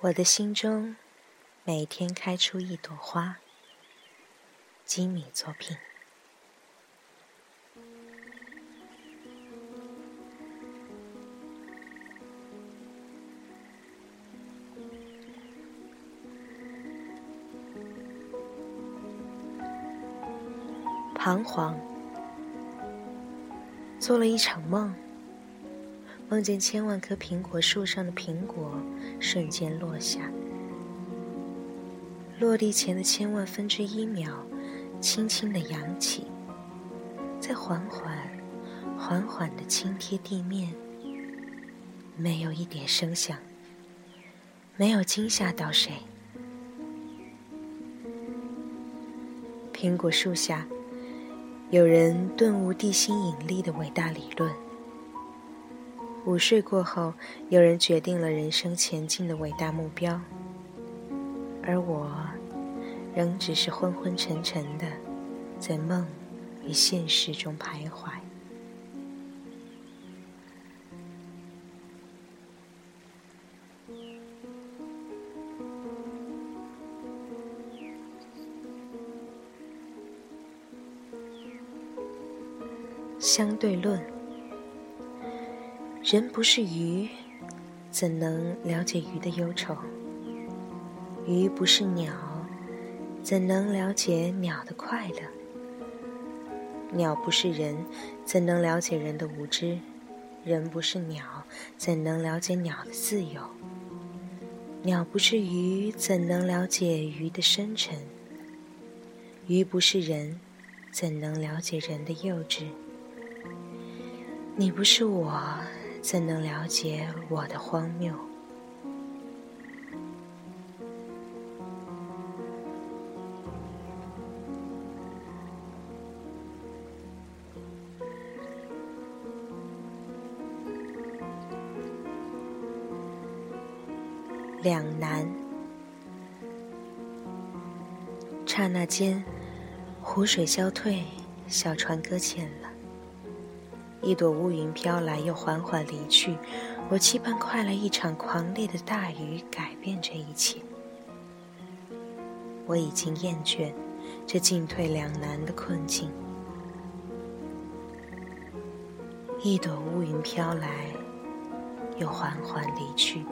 我的心中每天开出一朵花。吉米作品。彷徨，做了一场梦。梦见千万棵苹果树上的苹果瞬间落下，落地前的千万分之一秒，轻轻的扬起，再缓缓、缓缓的轻贴地面，没有一点声响，没有惊吓到谁。苹果树下，有人顿悟地心引力的伟大理论。午睡过后，有人决定了人生前进的伟大目标，而我，仍只是昏昏沉沉的，在梦与现实中徘徊。相对论。人不是鱼，怎能了解鱼的忧愁？鱼不是鸟，怎能了解鸟的快乐？鸟不是人，怎能了解人的无知？人不是鸟，怎能了解鸟的自由？鸟不是鱼，怎能了解鱼的深沉？鱼不是人，怎能了解人的幼稚？你不是我。怎能了解我的荒谬？两难，刹那间，湖水消退，小船搁浅了。一朵乌云飘来，又缓缓离去。我期盼快来一场狂烈的大雨，改变这一切。我已经厌倦这进退两难的困境。一朵乌云飘来，又缓缓离去。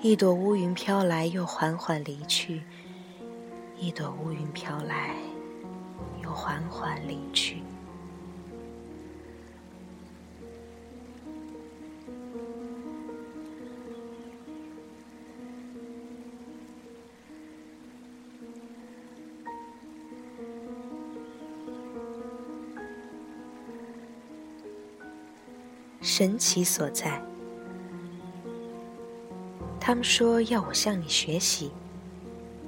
一朵乌云飘来，又缓缓离去。一朵乌云飘来，又缓缓离去。神奇所在。他们说要我向你学习，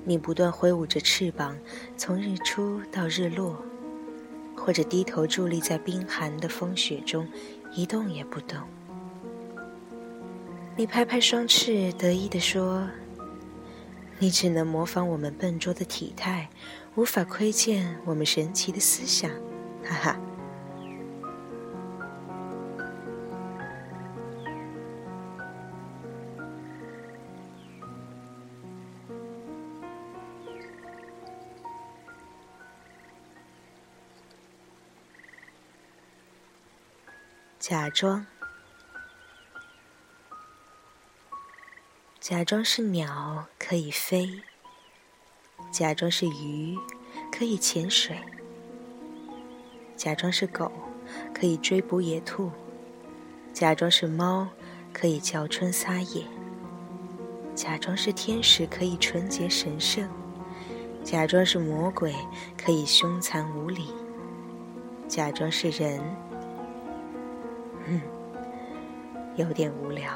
你不断挥舞着翅膀，从日出到日落，或者低头伫立在冰寒的风雪中，一动也不动。你拍拍双翅，得意地说：“你只能模仿我们笨拙的体态，无法窥见我们神奇的思想。”哈哈。假装，假装是鸟可以飞，假装是鱼可以潜水，假装是狗可以追捕野兔，假装是猫可以叫春撒野，假装是天使可以纯洁神圣，假装是魔鬼可以凶残无礼，假装是人。嗯，有点无聊。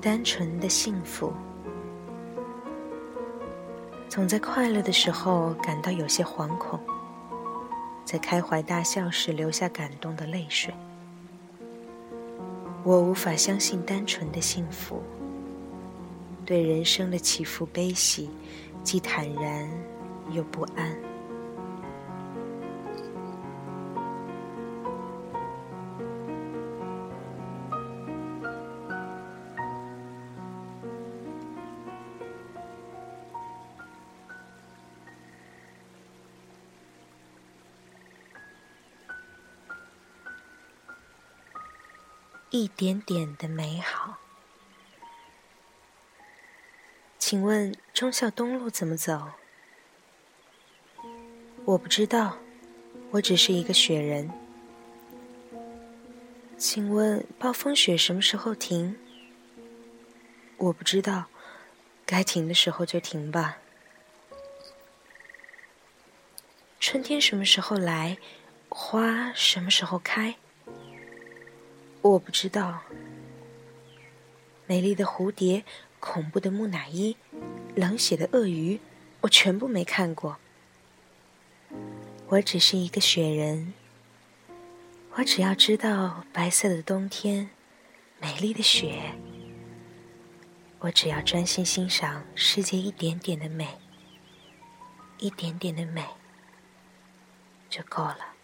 单纯的幸福。总在快乐的时候感到有些惶恐，在开怀大笑时流下感动的泪水。我无法相信单纯的幸福，对人生的起伏悲喜，既坦然又不安。一点点的美好。请问忠孝东路怎么走？我不知道，我只是一个雪人。请问暴风雪什么时候停？我不知道，该停的时候就停吧。春天什么时候来？花什么时候开？我不知道，美丽的蝴蝶、恐怖的木乃伊、冷血的鳄鱼，我全部没看过。我只是一个雪人，我只要知道白色的冬天、美丽的雪，我只要专心欣赏世界一点点的美，一点点的美就够了。